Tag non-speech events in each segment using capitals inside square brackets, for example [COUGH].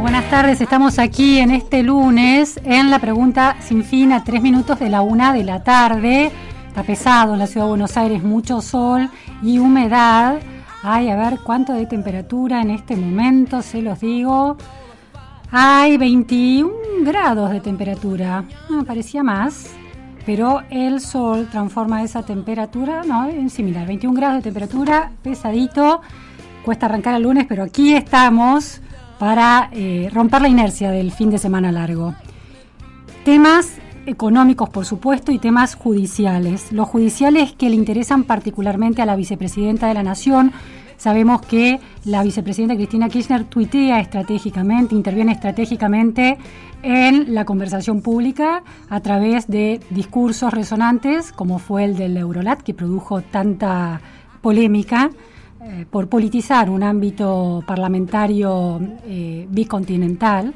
Buenas tardes, estamos aquí en este lunes en la pregunta sin fin a tres minutos de la una de la tarde. Está pesado en la ciudad de Buenos Aires, mucho sol y humedad. Ay, a ver cuánto de temperatura en este momento, se los digo. Hay 21 grados de temperatura. Ah, parecía más pero el sol transforma esa temperatura, no, en similar, 21 grados de temperatura, pesadito, cuesta arrancar el lunes, pero aquí estamos para eh, romper la inercia del fin de semana largo. Temas económicos, por supuesto, y temas judiciales. Los judiciales que le interesan particularmente a la vicepresidenta de la Nación, Sabemos que la vicepresidenta Cristina Kirchner tuitea estratégicamente, interviene estratégicamente en la conversación pública a través de discursos resonantes, como fue el del Eurolat, que produjo tanta polémica eh, por politizar un ámbito parlamentario eh, bicontinental.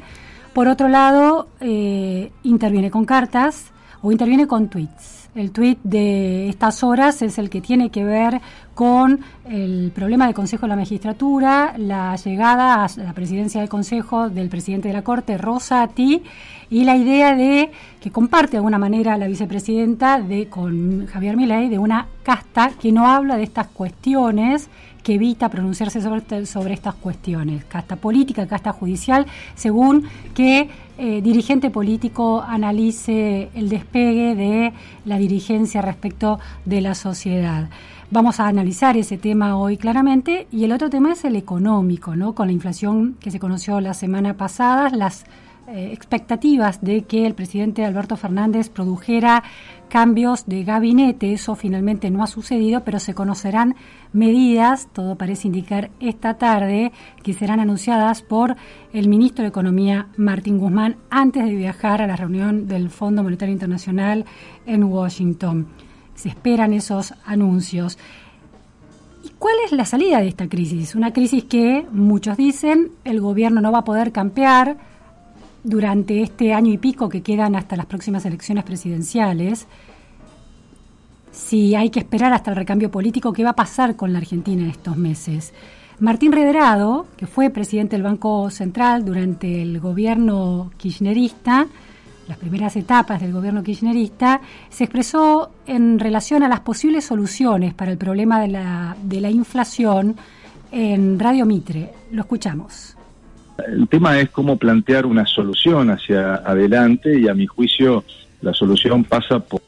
Por otro lado, eh, interviene con cartas o interviene con tweets. El tuit de estas horas es el que tiene que ver con el problema del Consejo de la Magistratura, la llegada a la presidencia del Consejo del presidente de la Corte, Rosati, y la idea de que comparte de alguna manera la vicepresidenta de con Javier Milei de una casta que no habla de estas cuestiones que evita pronunciarse sobre, sobre estas cuestiones, casta política, casta judicial, según que eh, dirigente político analice el despegue de la dirigencia respecto de la sociedad. Vamos a analizar ese tema hoy claramente y el otro tema es el económico, ¿no? Con la inflación que se conoció la semana pasada, las eh, expectativas de que el presidente Alberto Fernández produjera cambios de gabinete. Eso finalmente no ha sucedido, pero se conocerán medidas, todo parece indicar esta tarde, que serán anunciadas por el ministro de Economía, Martín Guzmán, antes de viajar a la reunión del Fondo Monetario Internacional en Washington. Se esperan esos anuncios. ¿Y cuál es la salida de esta crisis? Una crisis que muchos dicen el gobierno no va a poder campear, durante este año y pico que quedan hasta las próximas elecciones presidenciales, si hay que esperar hasta el recambio político, ¿qué va a pasar con la Argentina en estos meses? Martín Redrado, que fue presidente del Banco Central durante el gobierno kirchnerista, las primeras etapas del gobierno kirchnerista, se expresó en relación a las posibles soluciones para el problema de la, de la inflación en Radio Mitre. Lo escuchamos. El tema es cómo plantear una solución hacia adelante y a mi juicio la solución pasa por,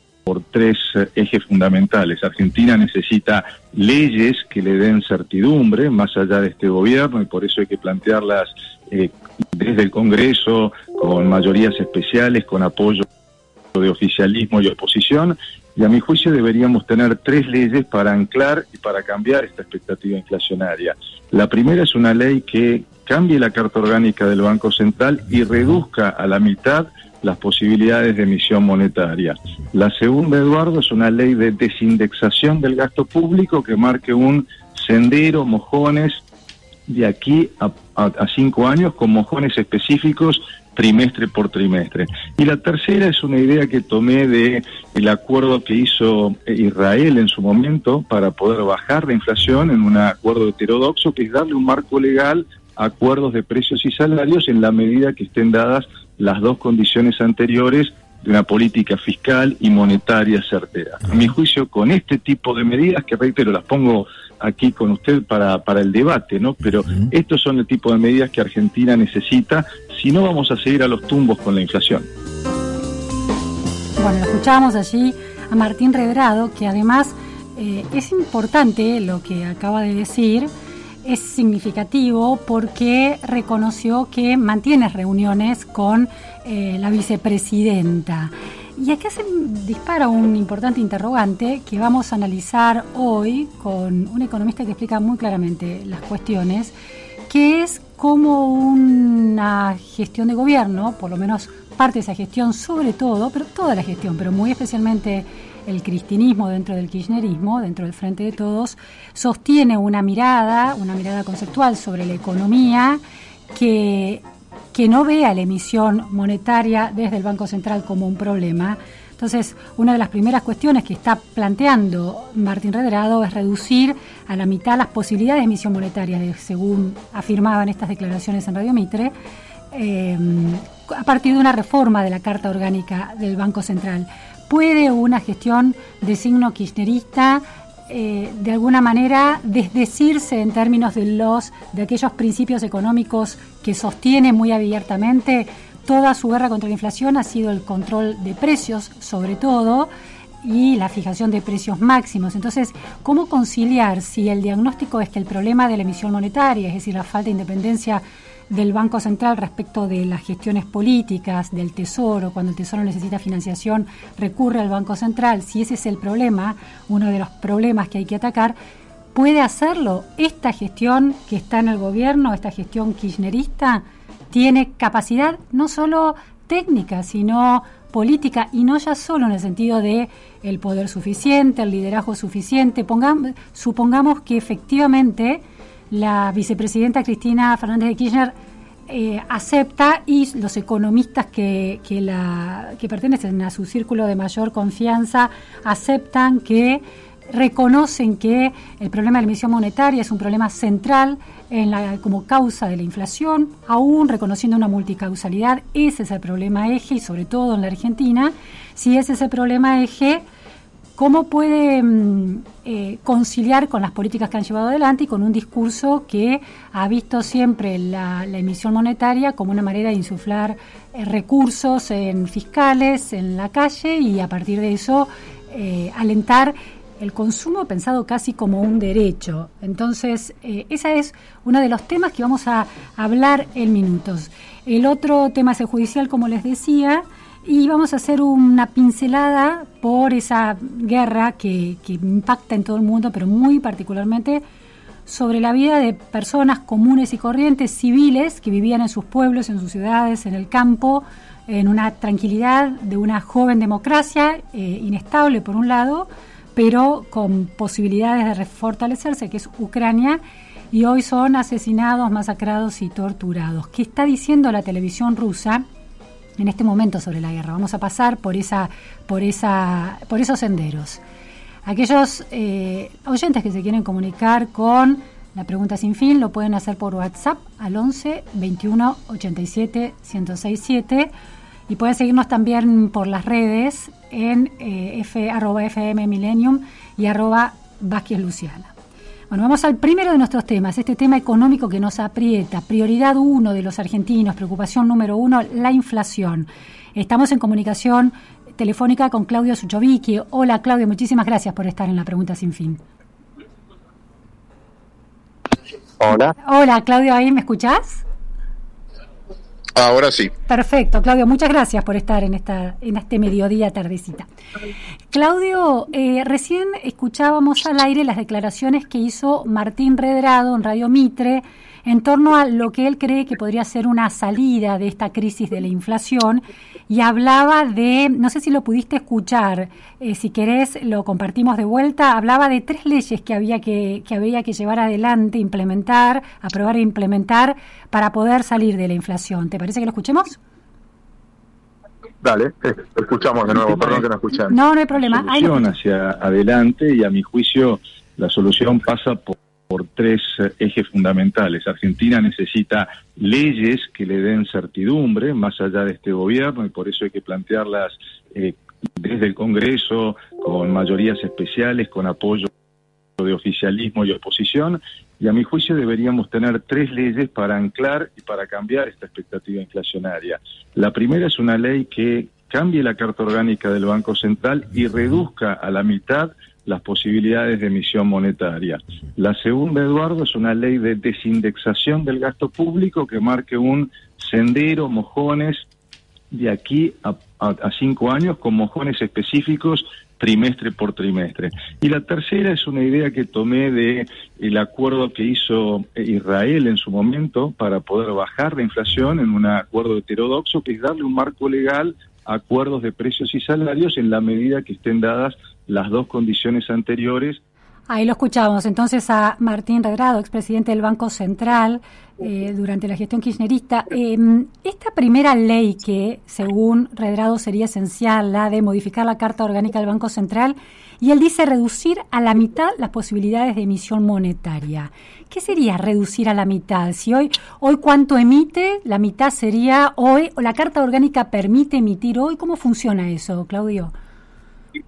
tres eh, ejes fundamentales. Argentina necesita leyes que le den certidumbre más allá de este gobierno y por eso hay que plantearlas eh, desde el Congreso con mayorías especiales, con apoyo de oficialismo y oposición. Y a mi juicio deberíamos tener tres leyes para anclar y para cambiar esta expectativa inflacionaria. La primera es una ley que cambie la carta orgánica del Banco Central y reduzca a la mitad las posibilidades de emisión monetaria. La segunda, Eduardo, es una ley de desindexación del gasto público que marque un sendero, mojones, de aquí a, cinco años con mojones específicos trimestre por trimestre. Y la tercera es una idea que tomé de el acuerdo que hizo Israel en su momento para poder bajar la inflación en un acuerdo heterodoxo que es darle un marco legal acuerdos de precios y salarios en la medida que estén dadas las dos condiciones anteriores de una política fiscal y monetaria certera. A mi juicio, con este tipo de medidas, que reitero, las pongo aquí con usted para, para el debate, ¿no? Pero estos son el tipo de medidas que Argentina necesita, si no vamos a seguir a los tumbos con la inflación. Bueno, escuchábamos allí a Martín Redrado, que además eh, es importante lo que acaba de decir, es significativo porque reconoció que mantiene reuniones con eh, la vicepresidenta. Y acá se dispara un importante interrogante que vamos a analizar hoy con un economista que explica muy claramente las cuestiones, que es como una gestión de gobierno, por lo menos parte de esa gestión sobre todo, pero toda la gestión, pero muy especialmente el cristianismo dentro del kirchnerismo, dentro del Frente de Todos, sostiene una mirada, una mirada conceptual sobre la economía que, que no vea la emisión monetaria desde el Banco Central como un problema. Entonces, una de las primeras cuestiones que está planteando Martín Redrado es reducir a la mitad las posibilidades de emisión monetaria, según afirmaban estas declaraciones en Radio Mitre, eh, a partir de una reforma de la Carta Orgánica del Banco Central. ¿Puede una gestión de signo kirchnerista eh, de alguna manera desdecirse en términos de los de aquellos principios económicos que sostiene muy abiertamente toda su guerra contra la inflación ha sido el control de precios sobre todo y la fijación de precios máximos. Entonces, ¿cómo conciliar si el diagnóstico es que el problema de la emisión monetaria, es decir, la falta de independencia del Banco Central respecto de las gestiones políticas, del Tesoro, cuando el Tesoro necesita financiación, recurre al Banco Central, si ese es el problema, uno de los problemas que hay que atacar, ¿puede hacerlo esta gestión que está en el gobierno, esta gestión kirchnerista? Tiene capacidad no solo técnica, sino política y no ya solo en el sentido de el poder suficiente, el liderazgo suficiente. Pongamos, supongamos que efectivamente la vicepresidenta Cristina Fernández de Kirchner eh, acepta y los economistas que, que, la, que pertenecen a su círculo de mayor confianza aceptan que reconocen que el problema de la emisión monetaria es un problema central en la, como causa de la inflación, aún reconociendo una multicausalidad, ese es el problema eje y sobre todo en la Argentina, si ese es el problema eje, ¿Cómo puede mm, eh, conciliar con las políticas que han llevado adelante y con un discurso que ha visto siempre la, emisión monetaria como una manera de insuflar eh, recursos en fiscales, en la calle y a partir de eso eh, alentar el consumo pensado casi como un derecho. Entonces, ese es uno de los temas que vamos a hablar en minutos. El otro tema es el judicial, como les decía, y vamos a hacer una pincelada por esa guerra que, impacta en todo el mundo, pero muy particularmente sobre la vida de personas comunes y corrientes, civiles, que vivían en sus pueblos, en sus ciudades, en el campo, en una tranquilidad de una joven democracia, eh, inestable por un lado, pero con posibilidades de refortalecerse, que es Ucrania, y hoy son asesinados, masacrados y torturados. ¿Qué está diciendo la televisión rusa? En este momento sobre la guerra. Vamos a pasar por esa, por esa, por esos senderos. Aquellos eh, oyentes que se quieren comunicar con la pregunta sin fin lo pueden hacer por WhatsApp al 11 21 87 1067 y pueden seguirnos también por las redes en eh, f, arroba fm millennium y arroba Vázquez Luciana. Bueno, vamos al primero de nuestros temas, este tema económico que nos aprieta. Prioridad uno de los argentinos, preocupación número uno, la inflación. Estamos en comunicación telefónica con Claudio Suchovicki. Hola Claudio, muchísimas gracias por estar en la pregunta sin fin. Hola. Hola Claudio, ¿ahí me escuchás? Ahora sí. Perfecto, Claudio, muchas gracias por estar en esta en este mediodía tardecita. Claudio, eh, recién escuchábamos al aire las declaraciones que hizo Martín Redrado en Radio Mitre en torno a lo que él cree que podría ser una salida de esta crisis de la inflación y hablaba de, no sé si lo pudiste escuchar, eh, si querés lo compartimos de vuelta, hablaba de tres leyes que había que, que había que llevar adelante, implementar, aprobar e implementar para poder salir de la inflación. ¿Te parece que lo escuchemos? Dale, eh, escuchamos de nuevo, perdón que no escuchamos. No, no hay problema. Solución hacia adelante y a mi juicio la solución pasa por por tres ejes fundamentales. Argentina necesita leyes que le den certidumbre más allá de este gobierno y por eso hay que plantearlas eh, desde el Congreso con mayorías especiales, con apoyo de oficialismo y oposición. Y a mi juicio deberíamos tener tres leyes para anclar y para cambiar esta expectativa inflacionaria. La primera es una ley que cambie la Carta Orgánica del Banco Central y reduzca a la mitad las posibilidades de emisión monetaria. La segunda, Eduardo, es una ley de desindexación del gasto público que marque un sendero, mojones, de aquí a, cinco años, con mojones específicos trimestre por trimestre. Y la tercera es una idea que tomé de el acuerdo que hizo Israel en su momento para poder bajar la inflación en un acuerdo heterodoxo, que es darle un marco legal a acuerdos de precios y salarios en la medida que estén dadas las dos condiciones anteriores Ahí lo escuchamos entonces a Martín Redrado, expresidente del Banco Central, eh, durante la gestión kirchnerista. Em, esta primera ley que, según Redrado, sería esencial, la de modificar la Carta Orgánica del Banco Central, y él dice reducir a la mitad las posibilidades de emisión monetaria. ¿Qué sería reducir a la mitad? Si hoy, hoy cuánto emite, la mitad sería hoy, o la Carta Orgánica permite emitir hoy, ¿cómo funciona eso, Claudio? Sí,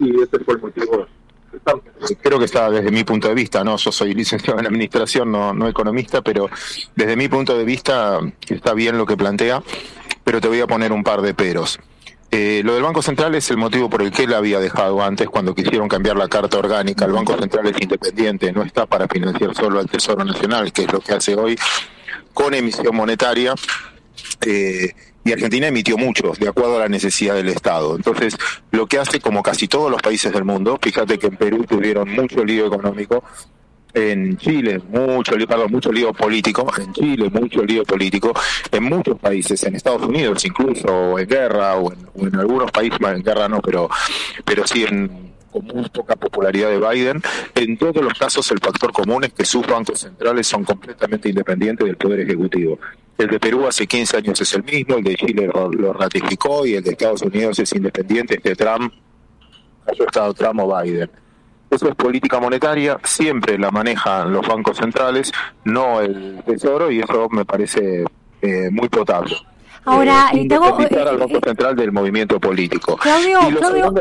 ese fue el motivo creo que está desde mi punto de vista, no, yo soy licenciado en administración, no, no economista, pero desde mi punto de vista está bien lo que plantea, pero te voy a poner un par de peros. Eh, lo del Banco Central es el motivo por el que él había dejado antes cuando quisieron cambiar la carta orgánica. El Banco Central es independiente, no está para financiar solo al Tesoro Nacional, que es lo que hace hoy con emisión monetaria. Eh, y Argentina emitió muchos, de acuerdo a la necesidad del Estado. Entonces, lo que hace, como casi todos los países del mundo, fíjate que en Perú tuvieron mucho lío económico, en Chile mucho lío, perdón, mucho lío político, en Chile mucho lío político, en muchos países, en Estados Unidos incluso, en guerra, o en, algunos países, en guerra no, pero, pero sí en con muy poca popularidad de Biden. En todos los casos el factor común es que sus bancos centrales son completamente independientes del Poder Ejecutivo. El de Perú hace 15 años es el mismo, el de Chile lo, ratificó y el de Estados Unidos es independiente, de Trump, haya estado Trump o Biden. Eso es política monetaria, siempre la manejan los bancos centrales, no el Tesoro, y eso me parece eh, muy potable. Ahora, eh, tengo, al Banco Central del movimiento político. Claudio, Claudio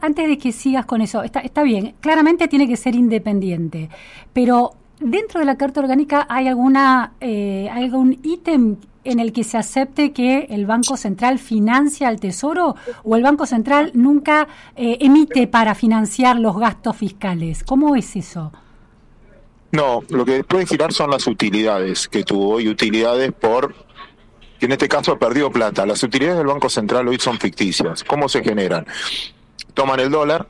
antes de que sigas con eso, está, está bien, claramente tiene que ser independiente, pero dentro de la Carta Orgánica hay alguna eh, algún ítem en el que se acepte que el Banco Central financia al Tesoro o el Banco Central nunca eh, emite para financiar los gastos fiscales. ¿Cómo es eso? No, lo que puede girar son las utilidades que tuvo y utilidades por que en este caso perdió plata. Las utilidades del Banco Central hoy son ficticias. ¿Cómo se generan? Toman el dólar,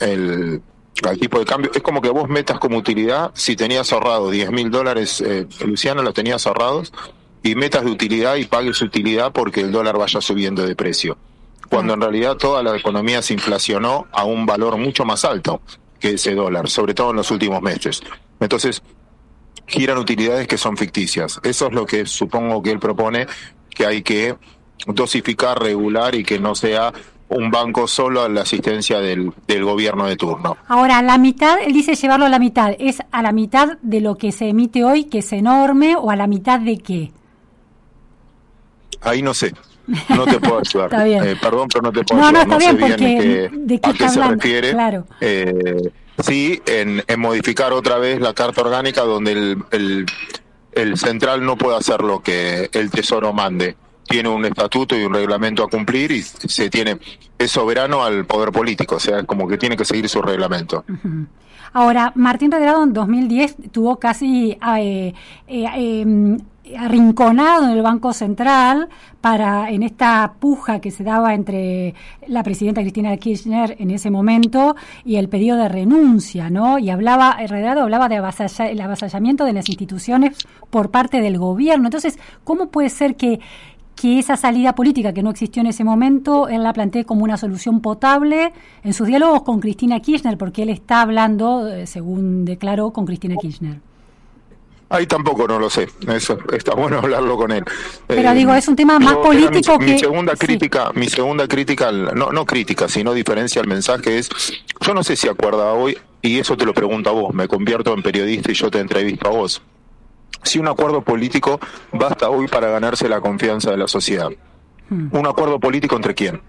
el al tipo de cambio. Es como que vos metas como utilidad, si tenías ahorrado 10 mil dólares, eh, Luciano, los tenías ahorrados, y metas de utilidad y pagues utilidad porque el dólar vaya subiendo de precio. Cuando en realidad toda la economía se inflacionó a un valor mucho más alto que ese dólar, sobre todo en los últimos meses. Entonces, giran utilidades que son ficticias. Eso es lo que supongo que él propone, que hay que dosificar, regular y que no sea un banco solo a la asistencia del, del gobierno de turno. Ahora, la mitad, él dice llevarlo a la mitad, ¿es a la mitad de lo que se emite hoy, que es enorme, o a la mitad de qué? Ahí no sé. No te puedo [LAUGHS] ayudar. está bien. Eh, perdón, pero no te puedo no, ayudar. No, está bien, porque ¿de qué a qué se refiere. Claro. Eh, sí, en, en, modificar otra vez la carta orgánica donde el, el, el central no puede hacer lo que el tesoro mande tiene un estatuto y un reglamento a cumplir y se tiene es soberano al poder político, o sea, como que tiene que seguir su reglamento. Ahora, Martín Redrado en 2010 tuvo casi eh, eh, em, arrinconado en el Banco Central para en esta puja que se daba entre la presidenta Cristina Kirchner en ese momento y el pedido de renuncia, ¿no? Y hablaba, Redrado hablaba de el avasallamiento de las instituciones por parte del gobierno. Entonces, ¿cómo puede ser que que esa salida política que no existió en ese momento, él la plantea como una solución potable en sus diálogos con Cristina Kirchner, porque él está hablando, eh, según declaró, con Cristina Kirchner. Ahí tampoco no lo sé, eso está bueno hablarlo con él. Pero digo, es un tema más político mi, que... Mi segunda crítica, mi segunda crítica, no, no crítica, sino diferencia al mensaje es, yo no sé si acuerda hoy, y eso te lo pregunto a vos, me convierto en periodista y yo te entrevisto a vos si un acuerdo político basta hoy para ganarse la confianza de la sociedad. Hmm. ¿Un acuerdo político entre quién?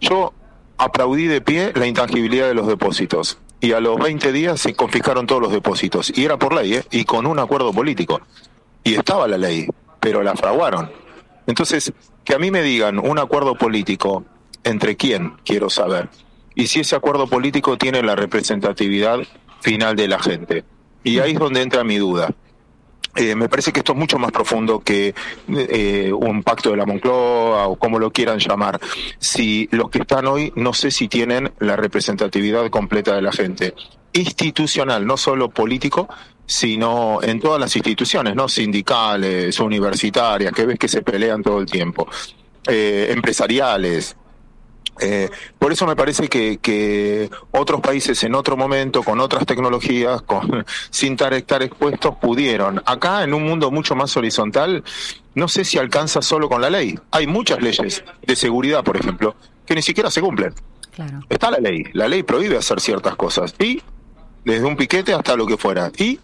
Yo aplaudí de pie la intangibilidad de los depósitos y a los 20 días se confiscaron todos los depósitos y era por ley ¿eh? y con un acuerdo político. Y estaba la ley, pero la fraguaron. Entonces, que a mí me digan un acuerdo político entre quién, quiero saber. Y si ese acuerdo político tiene la representatividad final de la gente. Y ahí es donde entra mi duda Eh, me parece que esto es mucho más profundo que eh, un pacto de la Moncloa o como lo quieran llamar. Si los que están hoy no sé si tienen la representatividad completa de la gente, institucional, no solo político, sino en todas las instituciones, no sindicales, universitarias, que ves que se pelean todo el tiempo, eh, empresariales, eh, por eso me parece que, otros países en otro momento, con otras tecnologías, con, [LAUGHS] sin estar expuestos, pudieron. Acá, en un mundo mucho más horizontal, no sé si alcanza solo con la ley. Hay muchas leyes de seguridad, por ejemplo, que ni siquiera se cumplen. Está la ley. La ley prohíbe hacer ciertas cosas. Y desde un piquete hasta lo que fuera. Y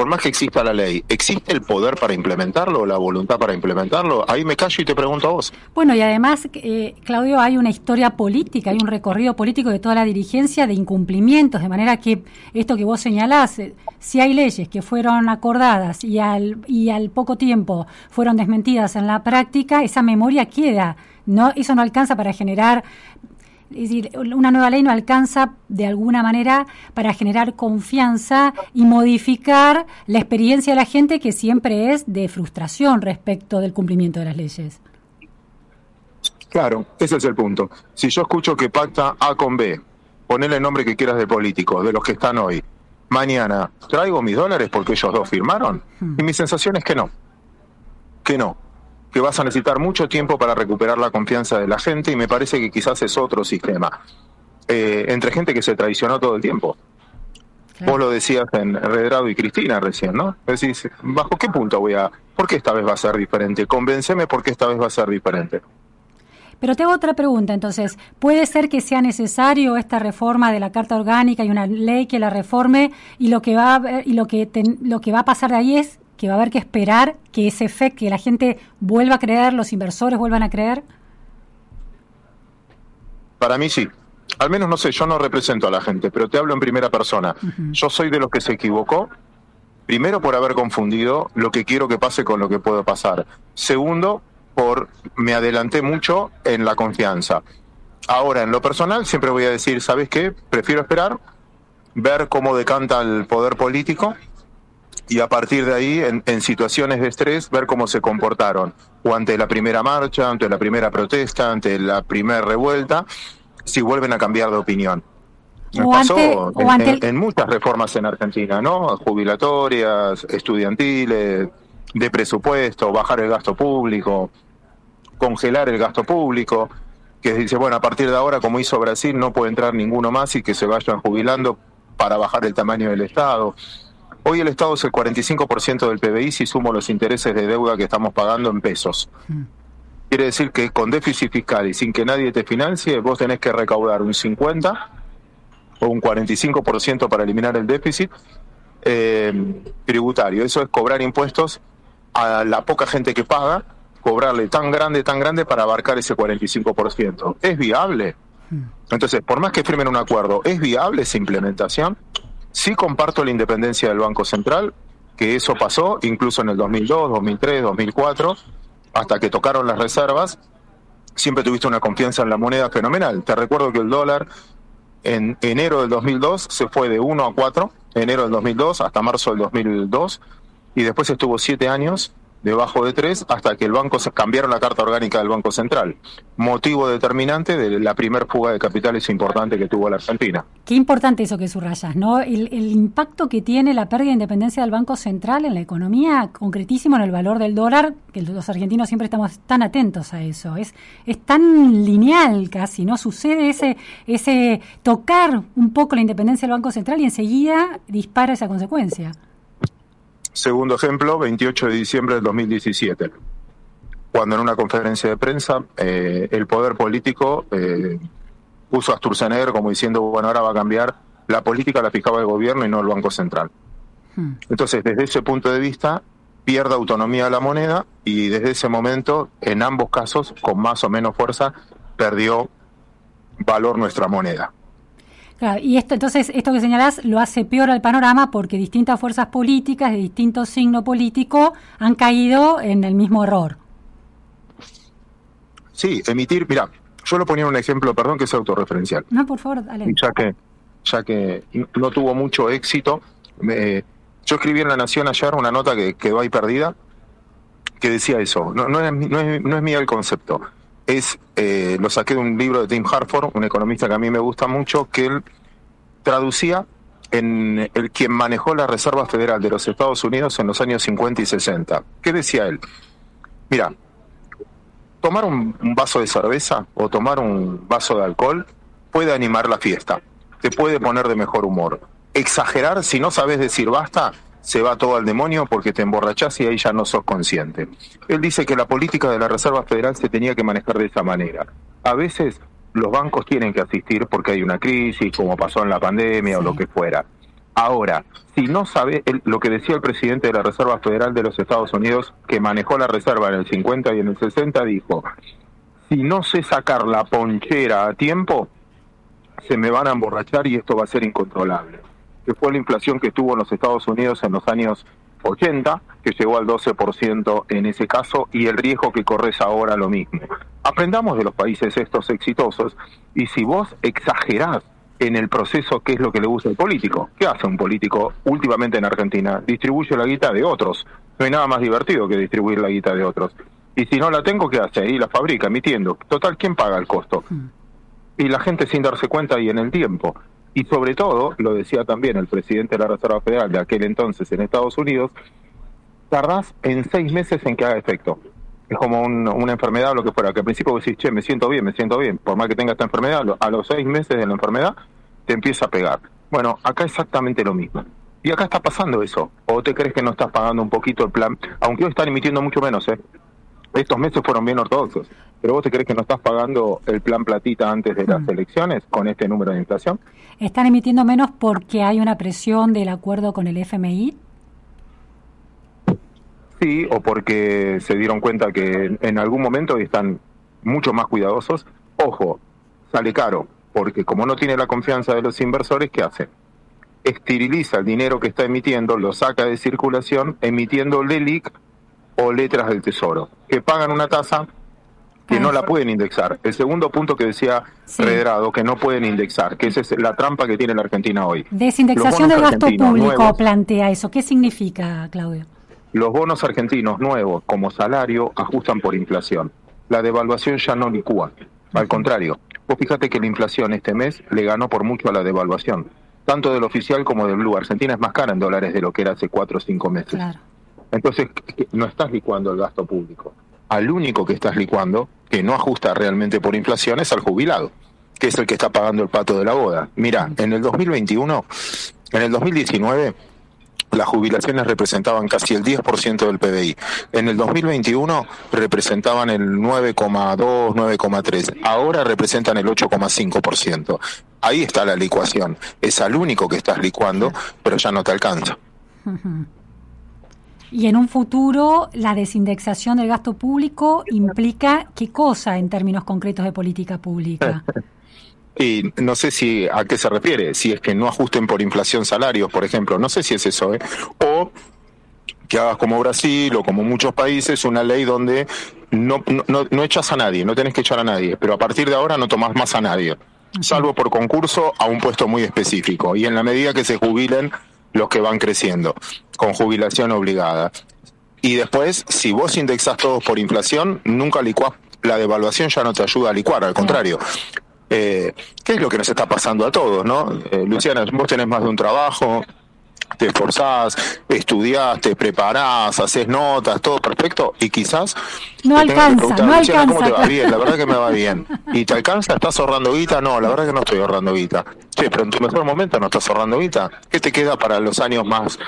por más que exista la ley, ¿existe el poder para implementarlo, la voluntad para implementarlo? Ahí me callo y te pregunto a vos. Bueno, y además, eh, Claudio, hay una historia política, hay un recorrido político de toda la dirigencia de incumplimientos, de manera que esto que vos señalás, eh, si hay leyes que fueron acordadas y al, y al poco tiempo fueron desmentidas en la práctica, esa memoria queda. No, eso no alcanza para generar es decir, una nueva ley no alcanza de alguna manera para generar confianza y modificar la experiencia de la gente que siempre es de frustración respecto del cumplimiento de las leyes. Claro, ese es el punto. Si yo escucho que pacta A con B, ponele el nombre que quieras de políticos, de los que están hoy, mañana, ¿traigo mis dólares porque ellos dos firmaron? Hmm. Y mi sensación es que no, que no que vas a necesitar mucho tiempo para recuperar la confianza de la gente y me parece que quizás es otro sistema. Eh, entre gente que se traicionó todo el tiempo. Vos lo decías en Redrado y Cristina recién, ¿no? Decís, ¿bajo qué punto voy a...? ¿Por qué esta vez va a ser diferente? Convénceme por qué esta vez va a ser diferente. Pero tengo otra pregunta, entonces, ¿puede ser que sea necesario esta reforma de la Carta Orgánica y una ley que la reforme y lo que va a, y lo que lo que va a pasar de ahí es que va a haber que esperar que ese efecto, que la gente vuelva a creer, los inversores vuelvan a creer? Para mí sí. Al menos no sé, yo no represento a la gente, pero te hablo en primera persona. Yo soy de los que se equivocó, primero por haber confundido lo que quiero que pase con lo que puedo pasar. Segundo, por me adelanté mucho en la confianza. Ahora, en lo personal, siempre voy a decir, ¿sabes qué? Prefiero esperar, ver cómo decanta el poder político y a partir de ahí, en, situaciones de estrés, ver cómo se comportaron, o ante la primera marcha, ante la primera protesta, ante la primera revuelta, si vuelven a cambiar de opinión. Me pasó en, muchas reformas en Argentina, ¿no? Jubilatorias, estudiantiles, de presupuesto, bajar el gasto público, congelar el gasto público, que dice, bueno, a partir de ahora, como hizo Brasil, no puede entrar ninguno más y que se vayan jubilando para bajar el tamaño del Estado. Hoy el Estado es el 45% del PBI si sumo los intereses de deuda que estamos pagando en pesos. Mm. Quiere decir que con déficit fiscal y sin que nadie te financie, vos tenés que recaudar un 50 o un 45% para eliminar el déficit eh, tributario. Eso es cobrar impuestos a la poca gente que paga, cobrarle tan grande, tan grande para abarcar ese 45%. ¿Es viable? Mm. Entonces, por más que firmen un acuerdo, ¿es viable esa implementación? Sí comparto la independencia del Banco Central, que eso pasó incluso en el 2002, 2003, 2004, hasta que tocaron las reservas. Siempre tuviste una confianza en la moneda fenomenal. Te recuerdo que el dólar en enero del 2002 se fue de 1 a 4, enero del 2002 hasta marzo del 2002, y después estuvo siete años debajo de tres hasta que el banco se cambiaron la carta orgánica del Banco Central. Motivo determinante de la primer fuga de capitales importante que tuvo la Argentina. Qué importante eso que subrayas, ¿no? El, impacto que tiene la pérdida de independencia del Banco Central en la economía, concretísimo en el valor del dólar, que los argentinos siempre estamos tan atentos a eso. Es, es tan lineal casi, ¿no? Sucede ese, ese tocar un poco la independencia del Banco Central y enseguida dispara esa consecuencia. Segundo ejemplo, 28 de diciembre del 2017, cuando en una conferencia de prensa eh, el poder político eh, puso a Sturzenegger como diciendo, bueno, ahora va a cambiar, la política la fijaba el gobierno y no el Banco Central. Hmm. Entonces, desde ese punto de vista, pierde autonomía la moneda y desde ese momento, en ambos casos, con más o menos fuerza, perdió valor nuestra moneda y esto, entonces, esto que señalás lo hace peor al panorama porque distintas fuerzas políticas de distinto signo político han caído en el mismo error. Sí, emitir, mira, yo lo ponía un ejemplo, perdón, que es autorreferencial. No, por favor, dale. Ya que, ya que no tuvo mucho éxito, Yo escribí en La Nación ayer una nota que quedó ahí perdida, que decía eso. No, no, es, no, es, no es mío el concepto. Es, eh, lo saqué de un libro de Tim Harford, un economista que a mí me gusta mucho, que él traducía en el quien manejó la Reserva Federal de los Estados Unidos en los años 50 y 60. ¿Qué decía él? Mira, tomar un, un vaso de cerveza o tomar un vaso de alcohol puede animar la fiesta, te puede poner de mejor humor. Exagerar, si no sabes decir basta, se va todo al demonio porque te emborrachás y ahí ya no sos consciente. Él dice que la política de la Reserva Federal se tenía que manejar de esa manera. A veces los bancos tienen que asistir porque hay una crisis, como pasó en la pandemia o lo que fuera. Ahora, si no sabe el- lo que decía el presidente de la Reserva Federal de los Estados Unidos, que manejó la reserva en el 50 y en el 60, dijo, si no sé sacar la ponchera a tiempo, se me van a emborrachar y esto va a ser incontrolable. Que fue la inflación que tuvo en los Estados Unidos en los años 80, que llegó al 12% en ese caso, y el riesgo que corres ahora lo mismo. Aprendamos de los países estos exitosos, y si vos exagerás en el proceso qué es lo que le gusta al político, ¿qué hace un político últimamente en Argentina? Distribuye la guita de otros. No hay nada más divertido que distribuir la guita de otros. Y si no la tengo, ¿qué hace? Y la fabrica, emitiendo. Total, ¿quién paga el costo? y la gente sin darse cuenta y en el tiempo. Y sobre todo, lo decía también el presidente de la Reserva Federal de aquel entonces en Estados Unidos, tardás en seis meses en que haga efecto. Es como un- una enfermedad o lo que fuera, que al principio decís, che, me siento bien, me siento bien, por más que tenga esta enfermedad, a los seis meses de la enfermedad te empieza a pegar. Bueno, acá exactamente lo mismo. Y acá está pasando eso. ¿O te crees que no estás pagando un poquito el plan? Aunque hoy están emitiendo mucho menos, ¿eh? Estos meses fueron bien ortodoxos. Pero vos te crees que no estás pagando el plan platita antes de las elecciones con este número de inflación? ¿Están emitiendo menos porque hay una presión del acuerdo con el FMI? Sí, o porque se dieron cuenta que en- en algún momento están mucho más cuidadosos. Ojo, sale caro, porque como no tiene la confianza de los inversores, ¿qué hace? Esteriliza el dinero que está emitiendo, lo saca de circulación, emitiendo LELIC o letras del tesoro, que pagan una tasa que no la pueden indexar. El segundo punto que decía Sí. Redrado, que no pueden indexar, que esa es la trampa que tiene la Argentina hoy. Desindexación del gasto público nuevos, plantea eso. ¿Qué significa, Claudio? Los bonos argentinos nuevos como salario ajustan por inflación. La devaluación ya no licúa. Al contrario, vos fíjate que la inflación este mes le ganó por mucho a la devaluación. Tanto del oficial como del blue. Argentina es más cara en dólares de lo que era hace cuatro o cinco meses. Claro. Entonces, no estás licuando el gasto público. Al único que estás licuando, que no ajusta realmente por inflación, es al jubilado, que es el que está pagando el pato de la boda. Mira, en el 2021, en el 2019, las jubilaciones representaban casi el 10% del PBI. En el 2021 representaban el 9,2, 9,3. Ahora representan el 8,5%. Ahí está la licuación. Es al único que estás licuando, pero ya no te alcanza. Y en un futuro, la desindexación del gasto público implica qué cosa en términos concretos de política pública. [LAUGHS] Y no sé si a qué se refiere, si es que no ajusten por inflación salarios, por ejemplo, no sé si es eso, ¿eh? O que hagas como Brasil o como muchos países una ley donde no, no, no, echas a nadie, no tenés que echar a nadie, pero a partir de ahora no tomás más a nadie, salvo por concurso a un puesto muy específico y en la medida que se jubilen los que van creciendo, con jubilación obligada. Y después, si vos indexás todos por inflación, nunca licuás, la devaluación ya no te ayuda a licuar, al contrario. Eh, ¿Qué es lo que nos está pasando a todos, no? Eh, Luciana, vos tenés más de un trabajo, te esforzás, estudiás, te preparás, haces notas, todo perfecto, y quizás No te que alcanza, no Luciana, ¿cómo te alcanza. va? Bien, la verdad que me va bien. ¿Y te alcanza? ¿Estás ahorrando guita? No, la verdad que no estoy ahorrando guita. Sí, pero en tu mejor momento no estás ahorrando guita. ¿Qué te queda para los años más...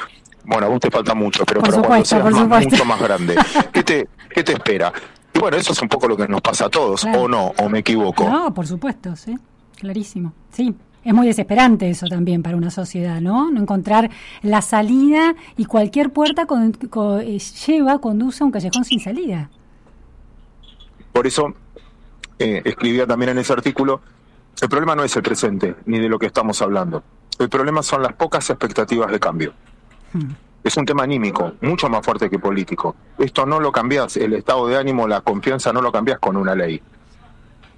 Bueno, a vos te falta mucho, pero Por para cuando seas más- mucho más grande. [LAUGHS] ¿Qué te, ¿Qué te espera? Y bueno, eso es un poco lo que nos pasa a todos, Claro. o no, o me equivoco. No, por supuesto, sí, clarísimo. Sí, es muy desesperante eso también para una sociedad, ¿no? No encontrar la salida y cualquier puerta con- co- eh, lleva, conduce a un callejón sin salida. Por eso eh, escribía también en ese artículo, el problema no es el presente, ni de lo que estamos hablando. El problema son las pocas expectativas de cambio. Es un tema anímico, mucho más fuerte que político. Esto no lo cambias, el estado de ánimo, la confianza no lo cambias con una ley.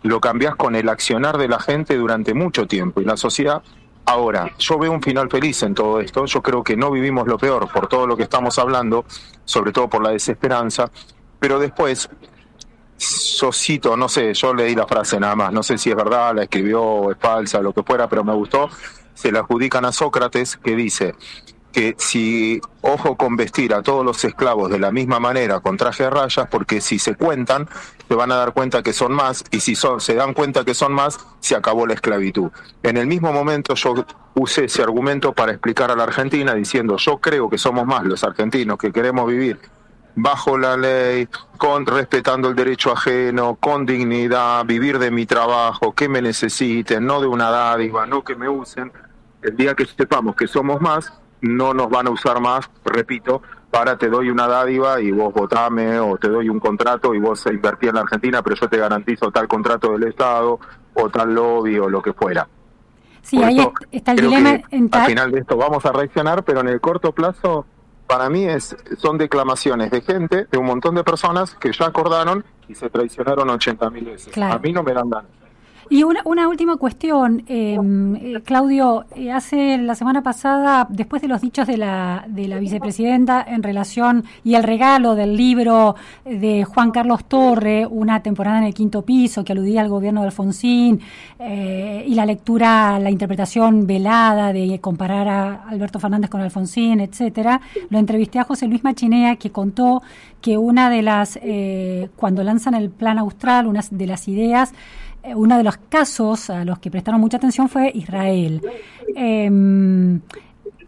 Lo cambias con el accionar de la gente durante mucho tiempo. Y la sociedad Ahora, yo veo un final feliz en todo esto. Yo creo que no vivimos lo peor por todo lo que estamos hablando, sobre todo por la desesperanza. Pero después, yo cito, no sé, yo leí la frase nada más, no sé si es verdad, la escribió es falsa, lo que fuera, pero me gustó. Se la adjudican a Sócrates, que dice que si, ojo con vestir a todos los esclavos de la misma manera con traje de rayas, porque si se cuentan, se van a dar cuenta que son más, y si son, se dan cuenta que son más, se acabó la esclavitud. En el mismo momento yo usé ese argumento para explicar a la Argentina diciendo, yo creo que somos más los argentinos que queremos vivir bajo la ley, con respetando el derecho ajeno, con dignidad, vivir de mi trabajo, que me necesiten, no de una dádiva, no que me usen. El día que sepamos que somos más, no nos van a usar más, repito, para te doy una dádiva y vos votame o te doy un contrato y vos invertí en la Argentina, pero yo te garantizo tal contrato del Estado o tal lobby o lo que fuera. Sí, ahí está el dilema. Al final de esto vamos a reaccionar, pero en el corto plazo, para mí es son declamaciones de gente, de un montón de personas que ya acordaron y se traicionaron 80 mil veces. A mí no me dan ganas. Y una, una última cuestión, em, eh, Claudio, eh, hace la semana pasada, después de los dichos de la, de la vicepresidenta en relación y el regalo del libro de Juan Carlos Torre, una temporada en el quinto piso que aludía al gobierno de Alfonsín, eh, y la lectura, la interpretación velada de comparar a Alberto Fernández con Alfonsín, etcétera, lo entrevisté a José Luis Machinea que contó que una de las, cuando lanzan el plan austral, una de las ideas, eh, uno de los casos a los que prestaron mucha atención fue Israel. Eh,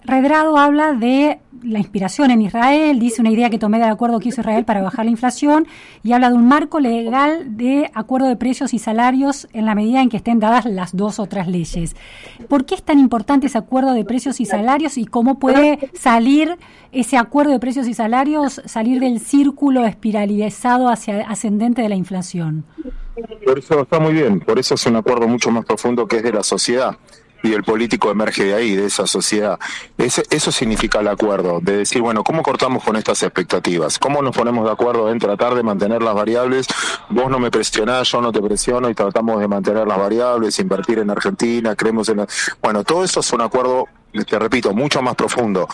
Redrado habla de la inspiración en Israel, dice una idea que tomé del acuerdo que hizo Israel para bajar la inflación y habla de un marco legal de acuerdo de precios y salarios en la medida en que estén dadas las dos otras leyes. ¿Por qué es tan importante ese acuerdo de precios y salarios y cómo puede salir ese acuerdo de precios y salarios, salir del círculo espiralizado hacia ascendente de la inflación? Por eso está muy bien, por eso es un acuerdo mucho más profundo que es de la sociedad y el político emerge de ahí, de esa sociedad. eso significa el acuerdo, de decir, bueno, ¿cómo cortamos con estas expectativas? ¿Cómo nos ponemos de acuerdo en tratar de mantener las variables? Vos no me presionás, yo no te presiono y tratamos de mantener las variables, invertir en Argentina, creemos en... La... Bueno, todo eso es un acuerdo te repito, mucho más profundo.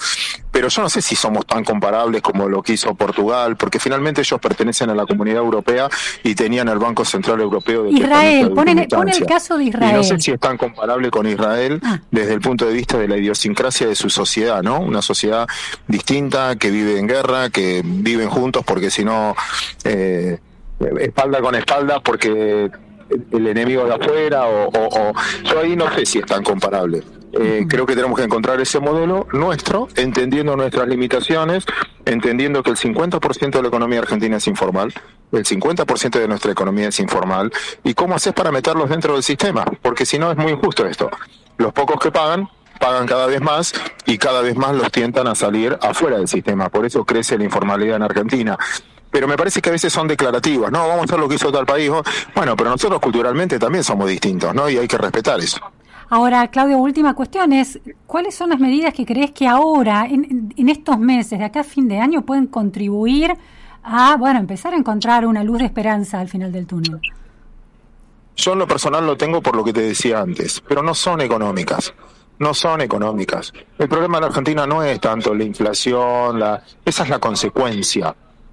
Pero yo no sé si somos tan comparables como lo que hizo Portugal, porque finalmente ellos pertenecen a la comunidad europea y tenían el Banco Central Europeo de Israel, pone, el caso de Israel. Y no sé si es tan comparable con Israel ah. desde el punto de vista de la idiosincrasia de su sociedad, ¿no? Una sociedad distinta, que vive en guerra, que viven juntos porque si no, eh, espalda con espalda, porque el enemigo de afuera o, o, yo ahí no sé si es tan comparable. Eh, creo que tenemos que encontrar ese modelo nuestro, entendiendo nuestras limitaciones, entendiendo que el 50% de la economía argentina es informal, el 50% de nuestra economía es informal, y cómo haces para meterlos dentro del sistema, porque si no es muy injusto esto. Los pocos que pagan pagan cada vez más y cada vez más los tientan a salir afuera del sistema. Por eso crece la informalidad en Argentina pero me parece que a veces son declarativas, no, vamos a hacer lo que hizo tal país, bueno, pero nosotros culturalmente también somos distintos, ¿no? Y hay que respetar eso. Ahora, Claudio, última cuestión es, ¿cuáles son las medidas que crees que ahora, en, estos meses, de acá a fin de año, pueden contribuir a, bueno, empezar a encontrar una luz de esperanza al final del túnel? Yo en lo personal lo tengo por lo que te decía antes, pero no son económicas no son económicas. El problema de la Argentina no es tanto la inflación, la, esa es la consecuencia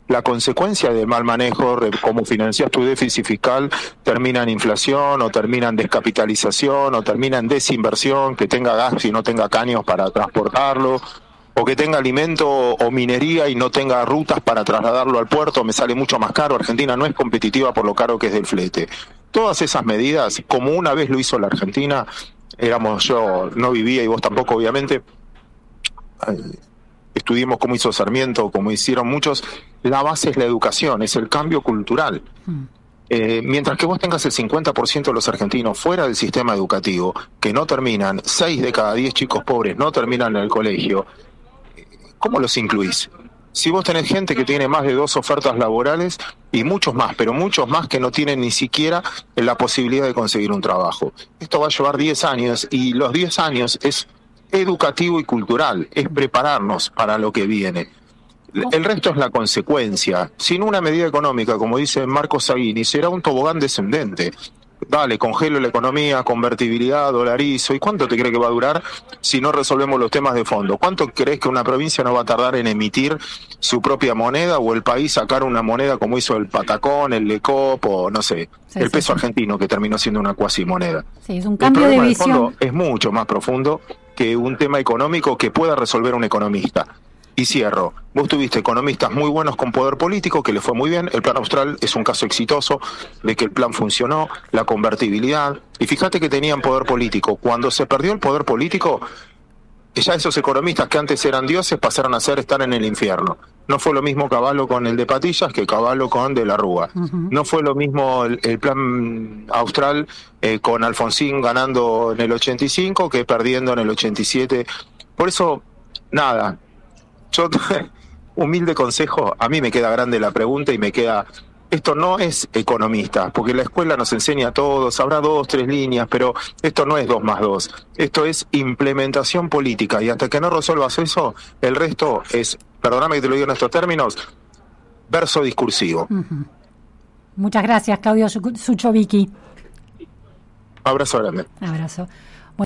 la consecuencia del mal manejo, como financias tu déficit fiscal, termina en inflación o termina en descapitalización o termina en desinversión, que tenga gas y no tenga caños para transportarlo, o que tenga alimento o minería y no tenga rutas para trasladarlo al puerto, me sale mucho más caro. Argentina no es competitiva por lo caro que es del flete. Todas esas medidas, como una vez lo hizo la Argentina, éramos yo, no vivía y vos tampoco obviamente, estudiemos cómo hizo Sarmiento, como hicieron muchos, la base es la educación, es el cambio cultural. Hmm. Eh, mientras que vos tengas el 50% de los argentinos fuera del sistema educativo, que no terminan, 6 de cada 10 chicos pobres no terminan en el colegio, ¿cómo los incluís? Si vos tenés gente que tiene más de dos ofertas laborales y muchos más, pero muchos más que no tienen ni siquiera la posibilidad de conseguir un trabajo. Esto va a llevar 10 años y los 10 años es educativo y cultural, es prepararnos para lo que viene. El resto es la consecuencia. Sin una medida económica, como dice Marcos Saguini, será un tobogán descendente. dale, congelo la economía, convertibilidad, dolarizo. ¿Y cuánto te cree que va a durar si no resolvemos los temas de fondo? ¿Cuánto crees que una provincia no va a tardar en emitir su propia moneda o el país sacar una moneda como hizo el Patacón, el Lecop o no sé, el peso argentino que terminó siendo una cuasi moneda? Sí, es un cambio de visión. es mucho más profundo que un tema económico que pueda resolver un economista. Y cierro. Vos tuviste economistas muy buenos con poder político, que le fue muy bien. El plan austral es un caso exitoso de que el plan funcionó, la convertibilidad. Y fíjate que tenían poder político. Cuando se perdió el poder político, ya esos economistas que antes eran dioses pasaron a ser estar en el infierno. No fue lo mismo Caballo con el de Patillas que Caballo con de la Rúa. No fue lo mismo el, plan austral eh, con Alfonsín ganando en el 85 que perdiendo en el 87. Por eso, nada, yo, [LAUGHS] humilde consejo, a mí me queda grande la pregunta y me queda, esto no es economista, porque la escuela nos enseña a todos, habrá dos, tres líneas, pero esto no es dos más dos, esto es implementación política y hasta que no resuelvas eso, el resto es, perdóname que te lo digo en estos términos, verso discursivo. Muchas gracias, Claudio Suchovicki. Abrazo grande. Abrazo.